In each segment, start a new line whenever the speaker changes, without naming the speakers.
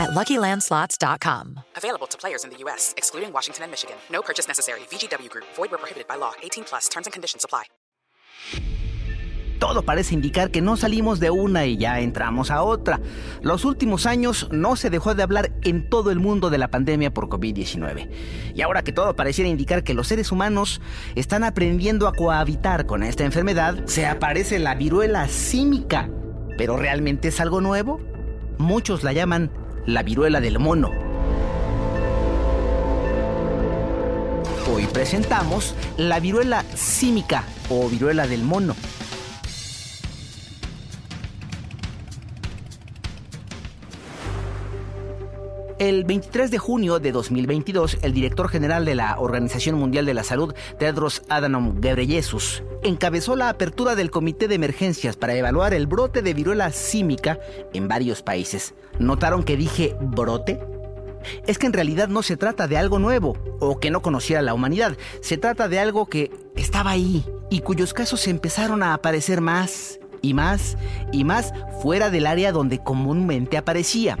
at LuckyLandSlots.com.
Available to players in the U.S., excluding Washington and Michigan. No purchase necessary. VGW Group. Void where prohibited by law. 18 plus. Terms and conditions apply.
Todo parece indicar que no salimos de una y ya entramos a otra. Los últimos años no se dejó de hablar en todo el mundo de la pandemia por COVID-19. Y ahora que todo pareciera indicar que los seres humanos están aprendiendo a cohabitar con esta enfermedad, se aparece la viruela símica. ¿Pero realmente es algo nuevo? Muchos la llaman la viruela del mono. Hoy presentamos la viruela símica o viruela del mono. El 23 de junio de 2022, el director general de la Organización Mundial de la Salud, Tedros Adhanom Ghebreyesus, encabezó la apertura del Comité de Emergencias para evaluar el brote de viruela símica en varios países. ¿Notaron que dije brote? Es que en realidad no se trata de algo nuevo o que no conociera la humanidad, se trata de algo que estaba ahí y cuyos casos empezaron a aparecer más y más y más fuera del área donde comúnmente aparecía.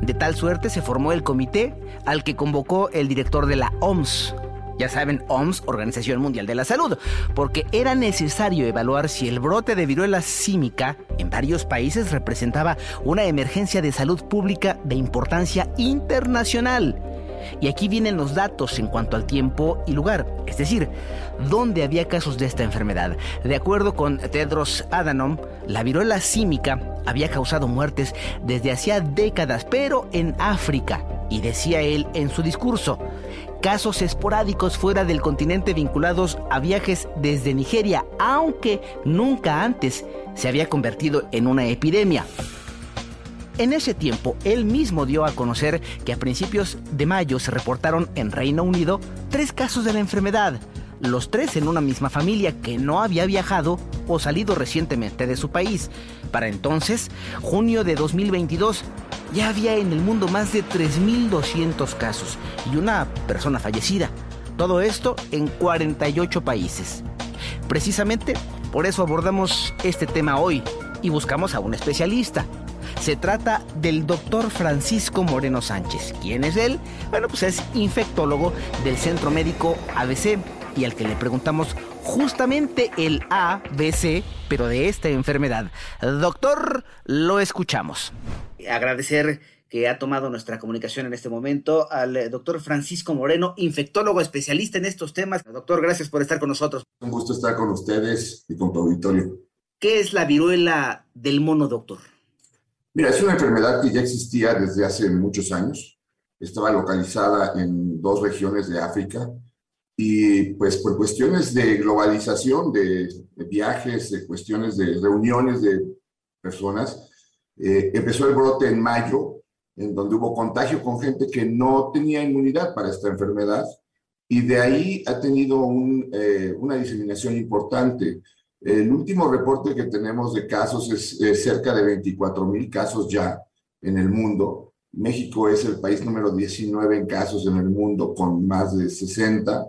De tal suerte se formó el comité al que convocó el director de la OMS. Ya saben, OMS, Organización Mundial de la Salud, porque era necesario evaluar si el brote de viruela símica en varios países representaba una emergencia de salud pública de importancia internacional y aquí vienen los datos en cuanto al tiempo y lugar, es decir, dónde había casos de esta enfermedad. De acuerdo con Tedros Adhanom, la viruela símica había causado muertes desde hacía décadas, pero en África. Y decía él en su discurso, casos esporádicos fuera del continente vinculados a viajes desde Nigeria, aunque nunca antes se había convertido en una epidemia. En ese tiempo, él mismo dio a conocer que a principios de mayo se reportaron en Reino Unido tres casos de la enfermedad, los tres en una misma familia que no había viajado o salido recientemente de su país. Para entonces, junio de 2022, ya había en el mundo más de 3.200 casos y una persona fallecida. Todo esto en 48 países. Precisamente por eso abordamos este tema hoy y buscamos a un especialista. Se trata del doctor Francisco Moreno Sánchez. ¿Quién es él? Bueno, pues es infectólogo del Centro Médico ABC y al que le preguntamos justamente el ABC, pero de esta enfermedad. Doctor, lo escuchamos. Agradecer que ha tomado nuestra comunicación en este momento al eh, doctor Francisco Moreno, infectólogo especialista en estos temas. Doctor, gracias por estar con nosotros.
Un gusto estar con ustedes y con tu auditorio.
¿Qué es la viruela del mono, doctor?
Mira, es una enfermedad que ya existía desde hace muchos años. Estaba localizada en dos regiones de África y pues por cuestiones de globalización, de, viajes, de cuestiones de reuniones de personas, eh, empezó el brote en mayo, en donde hubo contagio con gente que no tenía inmunidad para esta enfermedad y de ahí ha tenido eh, una diseminación importante. El último reporte que tenemos de casos es, cerca de 24 mil casos ya en el mundo. México es el país número 19 en casos en el mundo con más de 60.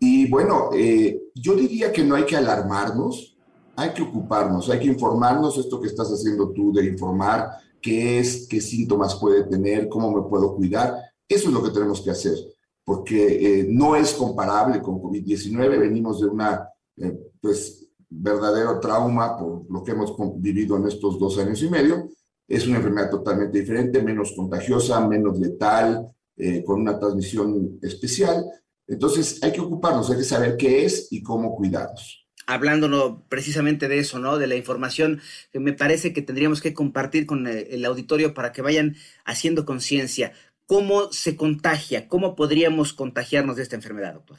Y bueno, eh, yo diría que no hay que alarmarnos, hay que ocuparnos, hay que informarnos esto que estás haciendo tú de informar qué es, qué síntomas puede tener, cómo me puedo cuidar. Eso es lo que tenemos que hacer, porque eh, no es comparable con COVID-19. Venimos de una, eh, pues, verdadero trauma por lo que hemos vivido en estos dos años y medio. Es una enfermedad totalmente diferente, menos contagiosa, menos letal, eh, con una transmisión especial. Entonces hay que ocuparnos, hay que saber qué es y cómo cuidarnos
hablando precisamente de eso, ¿no? De la información que me parece que tendríamos que compartir con el, el auditorio para que vayan haciendo conciencia. ¿Cómo se contagia? ¿Cómo podríamos contagiarnos de esta enfermedad, doctor?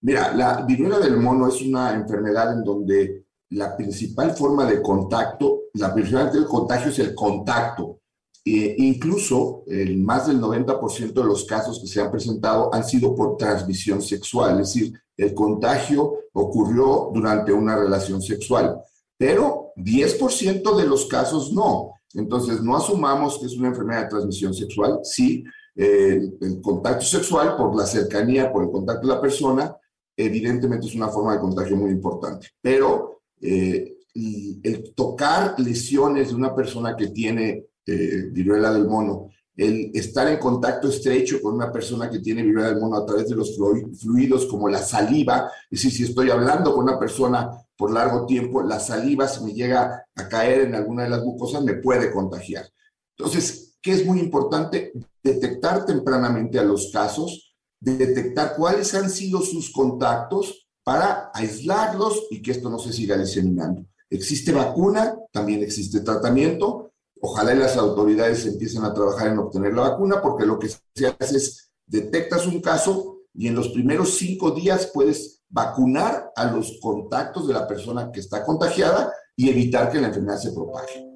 Mira, la viruela del mono es una enfermedad en donde la principal forma de contacto, la principal del contagio es el contacto E incluso el más del 90% de los casos que se han presentado han sido por transmisión sexual, es decir, el contagio ocurrió durante una relación sexual, pero 10% de los casos no. Entonces, no asumamos que es una enfermedad de transmisión sexual, sí, eh, el contacto sexual por la cercanía, por el contacto de la persona, evidentemente es una forma de contagio muy importante, pero eh, el tocar lesiones de una persona que tiene eh, viruela del mono, el estar en contacto estrecho con una persona que tiene viruela del mono a través de los fluidos como la saliva, es decir, si estoy hablando con una persona por largo tiempo, la saliva si me llega a caer en alguna de las mucosas me puede contagiar. Entonces, ¿qué es muy importante? Detectar tempranamente a los casos, detectar cuáles han sido sus contactos para aislarlos y que esto no se siga diseminando. Existe vacuna, también existe tratamiento. Ojalá las autoridades empiecen a trabajar en obtener la vacuna, porque lo que se hace es detectas un caso y en los primeros cinco días puedes vacunar a los contactos de la persona que está contagiada y evitar que la enfermedad se propague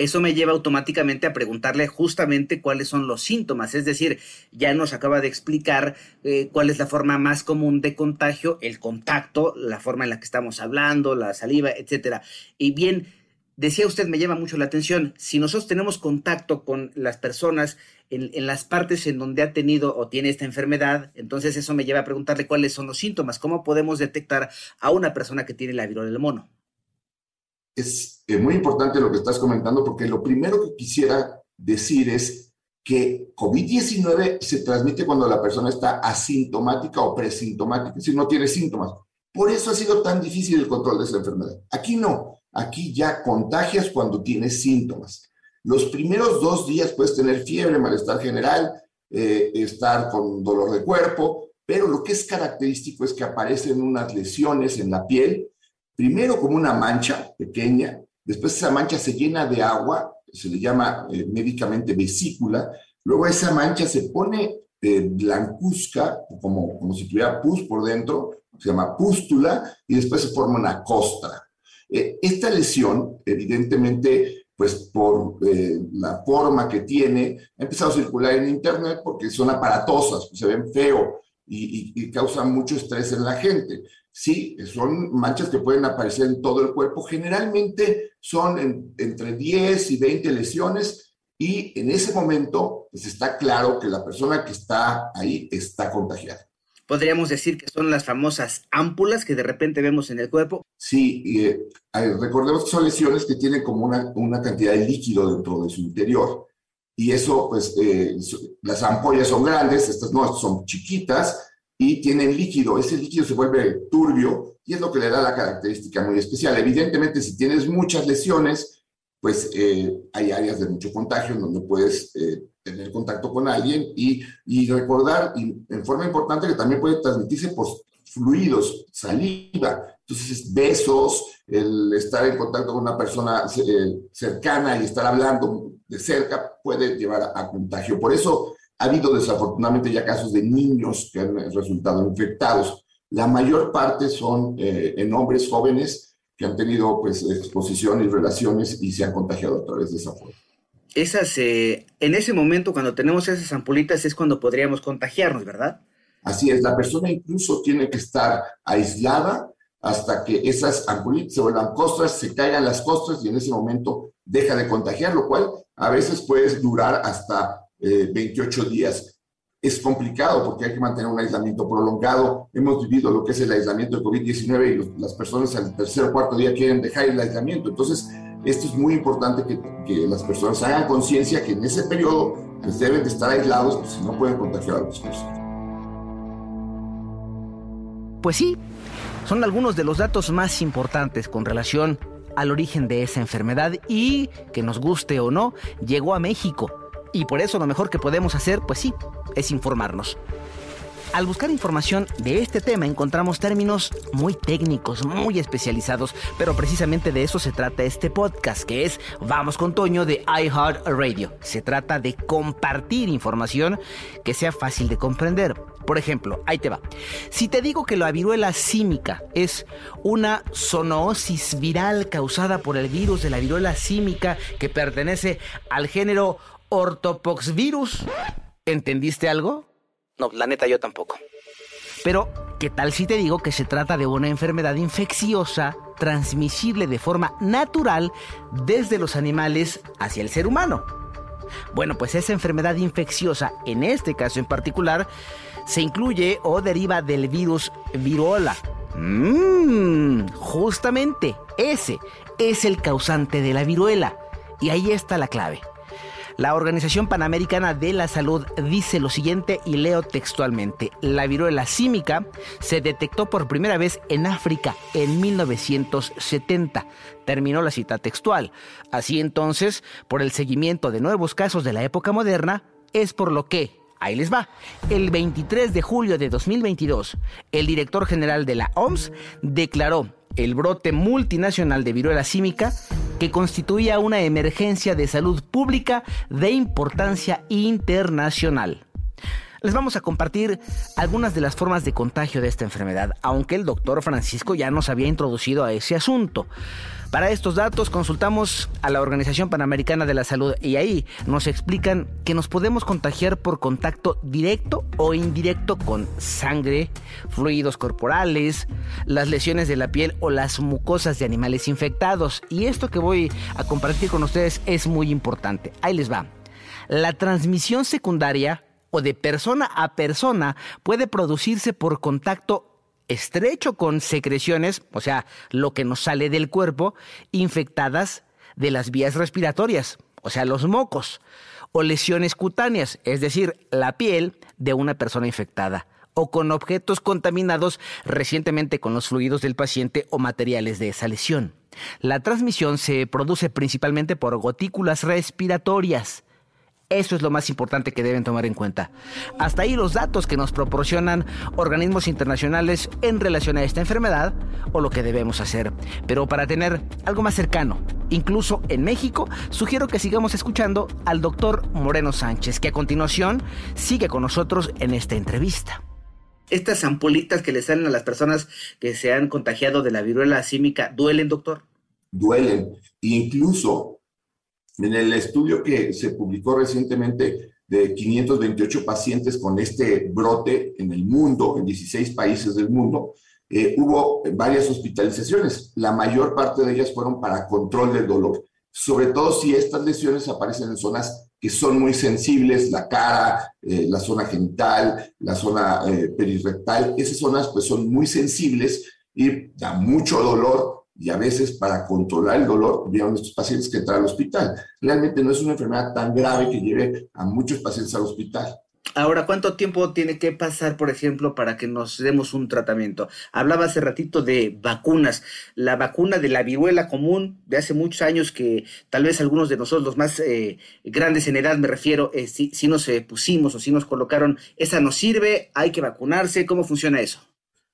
eso me lleva automáticamente a preguntarle justamente cuáles son los síntomas. Es decir, ya nos acaba de explicar eh, cuál es la forma más común de contagio, el contacto, la forma en la que estamos hablando, la saliva, etcétera. Y bien, decía usted, me llama mucho la atención, si nosotros tenemos contacto con las personas en, en, las partes en donde ha tenido o tiene esta enfermedad, entonces eso me lleva a preguntarle cuáles son los síntomas, cómo podemos detectar a una persona que tiene la viruela del mono
es eh, muy importante lo que estás comentando porque lo primero que quisiera decir es que COVID-19 se transmite cuando la persona está asintomática o presintomática, si no tiene síntomas. Por eso ha sido tan difícil el control de esa enfermedad. Aquí no, aquí ya contagias cuando tienes síntomas. Los primeros dos días puedes tener fiebre, malestar general, eh, estar con dolor de cuerpo, pero lo que es característico es que aparecen unas lesiones en la piel primero como una mancha pequeña, después esa mancha se llena de agua, se le llama eh, médicamente vesícula, luego esa mancha se pone eh, blancuzca, como, como si tuviera pus por dentro, se llama pústula, y después se forma una costra. Eh, esta lesión, evidentemente, pues por la forma que tiene, ha empezado a circular en Internet porque son aparatosas, se ven feo y, y, y causan mucho estrés en la gente. Sí, son manchas que pueden aparecer en todo el cuerpo. Generalmente son entre 10 y 20 lesiones y en ese momento pues está claro que la persona que está ahí está contagiada.
Podríamos decir que son las famosas ámpulas que de repente vemos en el cuerpo.
Sí, eh, recordemos que son lesiones que tienen como una, una, cantidad de líquido dentro de su interior. Y eso, pues, eh, las ampollas son grandes, estas no, son chiquitas, y tienen líquido. Ese líquido se vuelve turbio y es lo que le da la característica muy especial. Evidentemente, si tienes muchas lesiones, pues eh, hay áreas de mucho contagio en donde puedes eh, tener contacto con alguien y, y recordar y en forma importante que también puede transmitirse por fluidos, saliva. Entonces, besos, el estar en contacto con una persona eh, cercana y estar hablando de cerca puede llevar a contagio. Por eso ha habido desafortunadamente ya casos de niños que han resultado infectados. La mayor parte son eh, en hombres jóvenes que han tenido pues exposición y relaciones y se han contagiado a través de esa forma.
Esas, eh, en ese momento cuando tenemos esas ampulitas es cuando podríamos contagiarnos, ¿verdad?
Así es, la persona incluso tiene que estar aislada hasta que esas ampulitas se vuelvan costras, se caigan las costras y en ese momento deja de contagiar, lo cual a veces puede durar hasta 28 eh, días. Es complicado porque hay que mantener un aislamiento prolongado. Hemos vivido lo que es el aislamiento de COVID-19 y las personas al tercer o cuarto día quieren dejar el aislamiento. Entonces, esto es muy importante que, las personas hagan conciencia que en ese periodo pues, deben de estar aislados, pues, si no pueden contagiar a otras personas.
Pues sí, son algunos de los datos más importantes con relación al origen de esa enfermedad y, que nos guste o no, llegó a México y por eso lo mejor que podemos hacer, pues sí, es informarnos. Al buscar información de este tema encontramos términos muy técnicos, muy especializados, pero precisamente de eso se trata este podcast, que es Vamos con Toño de iHeartRadio. Se trata de compartir información que sea fácil de comprender. Por ejemplo, ahí te va. Si te digo que la viruela símica es una zoonosis viral causada por el virus de la viruela símica que pertenece al género ortopoxvirus. ¿Entendiste algo?
No, la neta yo tampoco.
Pero, ¿qué tal si te digo que se trata de una enfermedad infecciosa transmisible de forma natural desde los animales hacia el ser humano? Bueno, pues esa enfermedad infecciosa, en este caso en particular, se incluye o deriva del virus virola. Mmm, justamente ese es el causante de la viruela. Y ahí está la clave. La Organización Panamericana de la Salud dice lo siguiente y leo textualmente. La viruela símica se detectó por primera vez en África en 1970. Terminó la cita textual. Así entonces, por el seguimiento de nuevos casos de la época moderna, es por lo que, Ahí les va. El 23 de julio de 2022, el director general de la OMS declaró el brote multinacional de viruela símica que constituía una emergencia de salud pública de importancia internacional. Les vamos a compartir algunas de las formas de contagio de esta enfermedad, aunque el doctor Francisco ya nos había introducido a ese asunto. Para estos datos consultamos a la Organización Panamericana de la Salud y ahí nos explican que nos podemos contagiar por contacto directo o indirecto con sangre, fluidos corporales, las lesiones de la piel o las mucosas de animales infectados. Y esto que voy a compartir con ustedes es muy importante. Ahí les va. La transmisión secundaria o de persona a persona puede producirse por contacto estrecho con secreciones, o sea, lo que nos sale del cuerpo, infectadas de las vías respiratorias, o sea, los mocos, o lesiones cutáneas, es decir, la piel de una persona infectada, o con objetos contaminados recientemente con los fluidos del paciente o materiales de esa lesión. La transmisión se produce principalmente por gotículas respiratorias, eso es lo más importante que deben tomar en cuenta. Hasta ahí los datos que nos proporcionan organismos internacionales en relación a esta enfermedad o lo que debemos hacer. Pero para tener algo más cercano, incluso en México, sugiero que sigamos escuchando al doctor Moreno Sánchez, que a continuación sigue con nosotros en esta entrevista
estas ampolitas que le salen a las personas que se han contagiado de la viruela símica, ¿duelen, doctor?
Duelen. Incluso en el estudio que se publicó recientemente de 528 pacientes con este brote en el mundo, en 16 países del mundo, eh, hubo varias hospitalizaciones. La mayor parte de ellas fueron para control del dolor, sobre todo si estas lesiones aparecen en zonas que son muy sensibles, la cara, eh, la zona genital, la zona eh. Esas zonas pues son muy sensibles y da mucho dolor y a veces para controlar el dolor vieron estos pacientes que entran al hospital. Realmente no es una enfermedad tan grave que lleve a muchos pacientes al hospital.
Ahora, ¿cuánto tiempo tiene que pasar, por ejemplo, para que nos demos un tratamiento? Hablaba hace ratito de vacunas. La vacuna de la viruela común de hace muchos años que tal vez algunos de nosotros, los más eh, grandes en edad, me refiero, eh, si, si nos eh, pusimos o si nos colocaron, ¿esa nos sirve? ¿Hay que vacunarse? ¿Cómo funciona eso?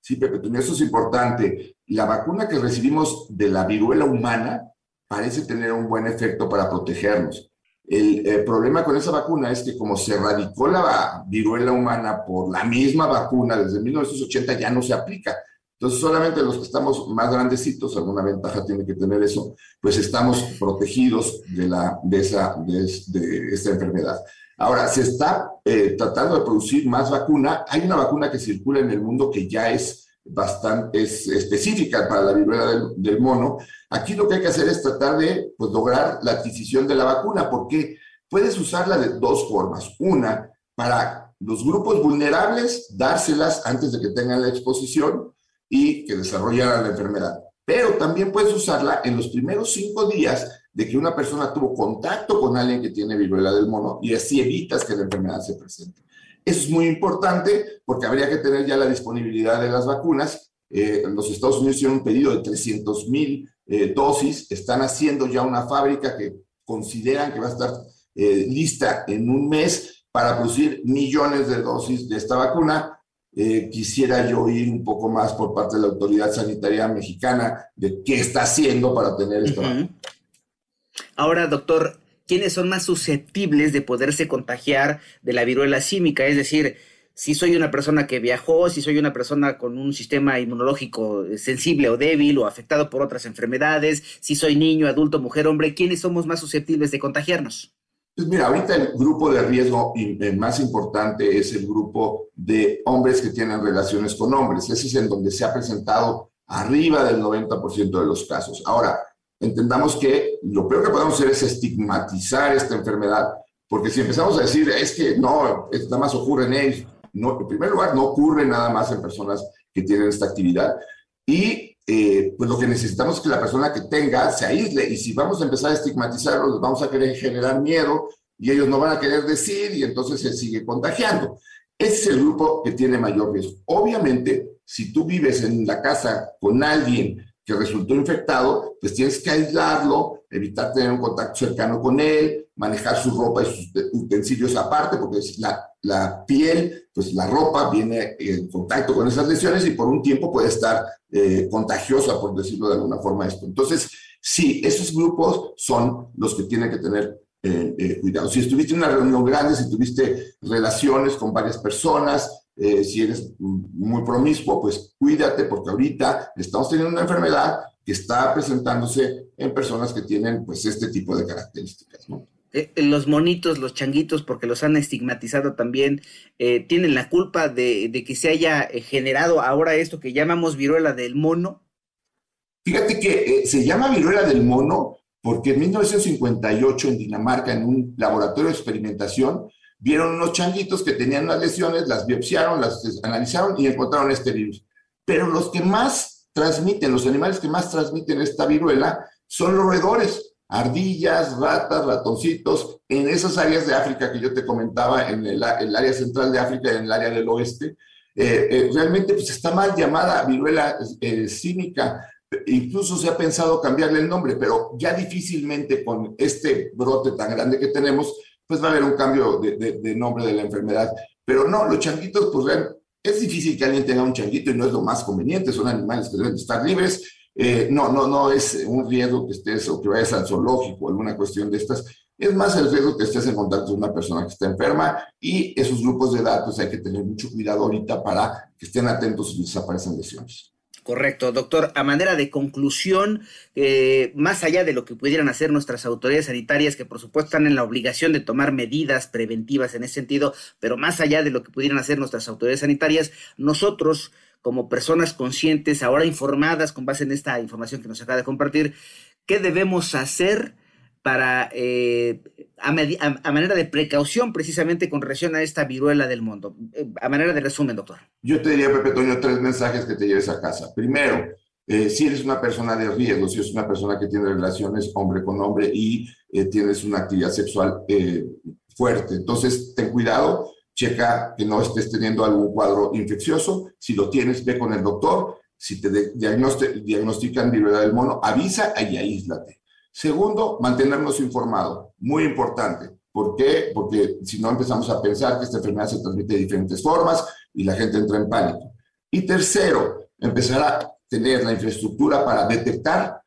Sí, Pepe, eso es importante. La vacuna que recibimos de la viruela humana parece tener un buen efecto para protegernos. El, problema con esa vacuna es que como se erradicó la viruela humana por la misma vacuna desde 1980 ya no se aplica. Entonces solamente los que estamos más grandecitos, alguna ventaja tiene que tener eso, pues estamos protegidos de, la, de, esa, de, esta enfermedad. Ahora, se está eh, tratando de producir más vacuna. Hay una vacuna que circula en el mundo que ya es bastante es específica para la viruela del, mono. Aquí lo que hay que hacer es tratar de pues, lograr la adquisición de la vacuna, porque puedes usarla de dos formas. Una, para los grupos vulnerables, dárselas antes de que tengan la exposición y que desarrollaran la enfermedad. Pero también puedes usarla en los primeros cinco días de que una persona tuvo contacto con alguien que tiene viruela del mono y así evitas que la enfermedad se presente. Eso es muy importante porque habría que tener ya la disponibilidad de las vacunas. Eh, los Estados Unidos hicieron un pedido de 300 mil eh, dosis, están haciendo ya una fábrica que consideran que va a estar eh, lista en un mes para producir millones de dosis de esta vacuna. Eh, quisiera yo oír un poco más por parte de la autoridad sanitaria mexicana de qué está haciendo para tener esto.
Ahora, doctor, ¿quiénes son más susceptibles de poderse contagiar de la viruela símica? Es decir, si soy una persona que viajó, si soy una persona con un sistema inmunológico sensible o débil o afectado por otras enfermedades, si soy niño, adulto, mujer, hombre, ¿quiénes somos más susceptibles de contagiarnos?
Pues mira, ahorita el grupo de riesgo más importante es el grupo de hombres que tienen relaciones con hombres. Ese es en donde se ha presentado arriba del 90% de los casos. Ahora, entendamos que lo peor que podemos hacer es estigmatizar esta enfermedad, porque si empezamos a decir, es que no, nada más ocurre en ellos, no, en primer lugar, no ocurre nada más en personas que tienen esta actividad. Y eh, pues lo que necesitamos es que la persona que tenga se aísle y si vamos a empezar a estigmatizarlos, vamos a querer generar miedo y ellos no van a querer decir y entonces se sigue contagiando. Ese es el grupo que tiene mayor riesgo. Obviamente, si tú vives en la casa con alguien que resultó infectado, pues tienes que aislarlo, evitar tener un contacto cercano con él, manejar su ropa y sus utensilios aparte, porque la, la piel, pues la ropa viene en contacto con esas lesiones y por un tiempo puede estar eh, contagiosa, por decirlo de alguna forma. Entonces, sí, esos grupos son los que tienen que tener eh, eh, cuidado. Si estuviste en una reunión grande, si tuviste relaciones con varias personas, si eres muy promiscuo, pues cuídate porque ahorita estamos teniendo una enfermedad que está presentándose en personas que tienen pues este tipo de características, ¿no?
Eh, los monitos, los changuitos, porque los han estigmatizado también, eh, tienen la culpa de, que se haya eh, generado ahora esto que llamamos viruela del mono.
Fíjate que se llama viruela del mono porque en 1958 en Dinamarca, en un laboratorio de experimentación, vieron unos changuitos que tenían unas lesiones, las biopsiaron, las analizaron y encontraron este virus. Pero los que más transmiten, los animales que más transmiten esta viruela son los roedores ardillas, ratas, ratoncitos, en esas áreas de África que yo te comentaba, en el, área central de África y en el área del oeste, eh, eh, realmente pues está mal llamada viruela eh, cínica. Incluso se ha pensado cambiarle el nombre, pero ya difícilmente con este brote tan grande que tenemos, pues va a haber un cambio de, nombre de la enfermedad. Pero no, los changuitos, pues es difícil que alguien tenga un changuito y no es lo más conveniente, son animales que deben estar libres eh, no, no, no es un riesgo que estés o que vayas al zoológico o alguna cuestión de estas. Es más el riesgo que estés en contacto con una persona que está enferma y esos grupos de datos hay que tener mucho cuidado ahorita para que estén atentos si desaparecen lesiones.
Correcto, doctor. A manera de conclusión, eh, más allá de lo que pudieran hacer nuestras autoridades sanitarias, que por supuesto están en la obligación de tomar medidas preventivas en ese sentido, pero más allá de lo que pudieran hacer nuestras autoridades sanitarias, nosotros como personas conscientes, ahora informadas con base en esta información que nos acaba de compartir, ¿qué debemos hacer para, eh, a, manera de precaución precisamente con relación a esta viruela del mundo? Eh, a manera de resumen, doctor.
Yo te diría, Pepe Toño, tres mensajes que te lleves a casa. Primero, eh, si eres una persona de riesgo, si eres una persona que tiene relaciones hombre con hombre y tienes una actividad sexual fuerte, entonces ten cuidado checa que no estés teniendo algún cuadro infeccioso. Si lo tienes, ve con el doctor. Si te diagnostican viruela del mono, avisa y aíslate. Segundo, mantenernos informados. Muy importante. ¿Por qué? Porque si no empezamos a pensar que esta enfermedad se transmite de diferentes formas y la gente entra en pánico. Y tercero, empezar a tener la infraestructura para detectar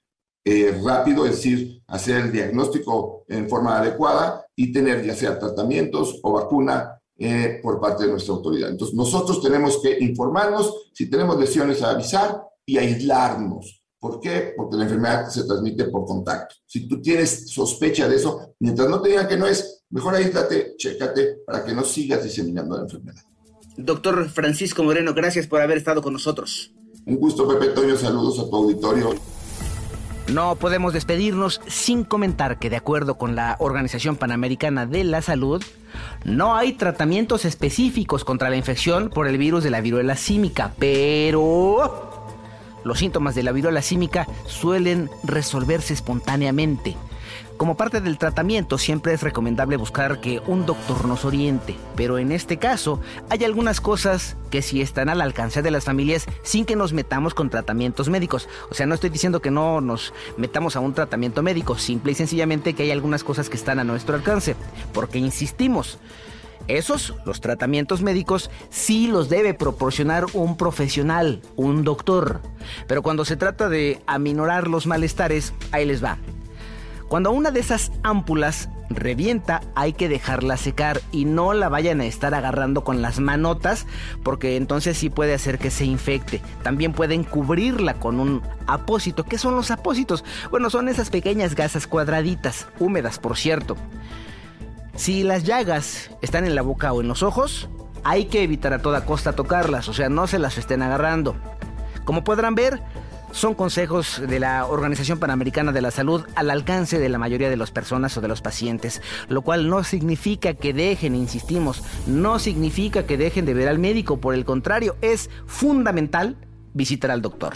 eh, rápido, es decir, hacer el diagnóstico en forma adecuada y tener ya sea tratamientos o vacuna eh, por parte de nuestra autoridad. Entonces, nosotros tenemos que informarnos, si tenemos lesiones, a avisar y aislarnos. ¿Por qué? Porque la enfermedad se transmite por contacto. Si tú tienes sospecha de eso, mientras no te digan que no es, mejor aíslate, chécate para que no sigas diseminando la enfermedad.
Doctor Francisco Moreno, gracias por haber estado con nosotros.
Un gusto, Pepe Toño. Saludos a tu auditorio.
No podemos despedirnos sin comentar que de acuerdo con la Organización Panamericana de la Salud, no hay tratamientos específicos contra la infección por el virus de la viruela símica, pero los síntomas de la viruela símica suelen resolverse espontáneamente. Como parte del tratamiento siempre es recomendable buscar que un doctor nos oriente, pero en este caso hay algunas cosas que sí están al alcance de las familias sin que nos metamos con tratamientos médicos. O sea, no estoy diciendo que no nos metamos a un tratamiento médico, simple y sencillamente que hay algunas cosas que están a nuestro alcance, porque insistimos. Esos, los tratamientos médicos, sí los debe proporcionar un profesional, un doctor. Pero cuando se trata de aminorar los malestares, ahí les va. Cuando una de esas ámpulas revienta, hay que dejarla secar y no la vayan a estar agarrando con las manotas porque entonces sí puede hacer que se infecte. También pueden cubrirla con un apósito. ¿Qué son los apósitos? Bueno, son esas pequeñas gasas cuadraditas, húmedas por cierto. Si las llagas están en la boca o en los ojos, hay que evitar a toda costa tocarlas, o sea, no se las estén agarrando. Como podrán ver, son consejos de la Organización Panamericana de la Salud al alcance de la mayoría de las personas o de los pacientes, lo cual no significa que dejen, insistimos, no significa que dejen de ver al médico, por el contrario, es fundamental visitar al doctor.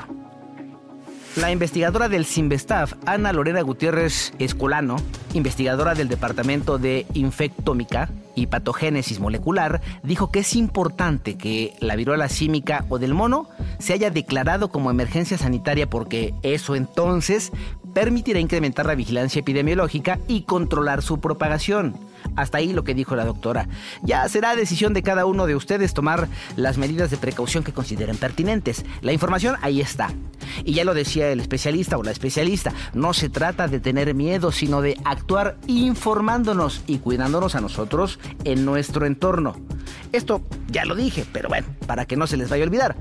La investigadora del Simvestav, Ana Lorena Gutiérrez Escolano, investigadora del Departamento de Infectómica y Patogénesis Molecular, dijo que es importante que la viruela símica o del mono se haya declarado como emergencia sanitaria porque eso entonces permitirá incrementar la vigilancia epidemiológica y controlar su propagación. Hasta ahí lo que dijo la doctora. Ya será decisión de cada uno de ustedes tomar las medidas de precaución que consideren pertinentes. La información ahí está. Y ya lo decía el especialista o la especialista, no se trata de tener miedo, sino de actuar informándonos y cuidándonos a nosotros en nuestro entorno. Esto ya lo dije, pero bueno, para que no se les vaya a olvidar.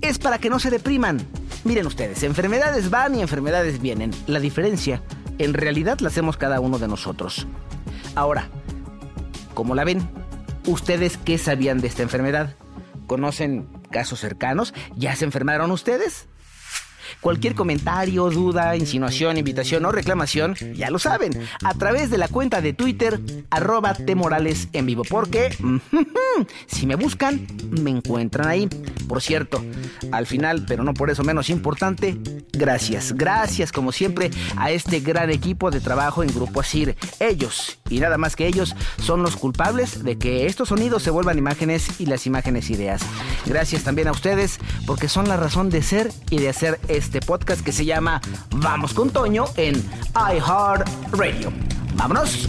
Es para que no se depriman. Miren ustedes, enfermedades van y enfermedades vienen. La diferencia, en realidad, la hacemos cada uno de nosotros. Ahora, ¿cómo la ven? ¿Ustedes qué sabían de esta enfermedad? ¿Conocen casos cercanos? ¿Ya se enfermaron ustedes? Cualquier comentario, duda, insinuación, invitación o reclamación, ya lo saben, a través de la cuenta de Twitter, arroba Temorales en vivo, porque si me buscan, me encuentran ahí. Por cierto, al final, pero no por eso menos importante, gracias, gracias como siempre a este gran equipo de trabajo en Grupo Asir. Ellos, y nada más que ellos, son los culpables de que estos sonidos se vuelvan imágenes y las imágenes ideas. Gracias también a ustedes porque son la razón de ser y de hacer este podcast que se llama Vamos con Toño en iHeartRadio. ¡Vámonos!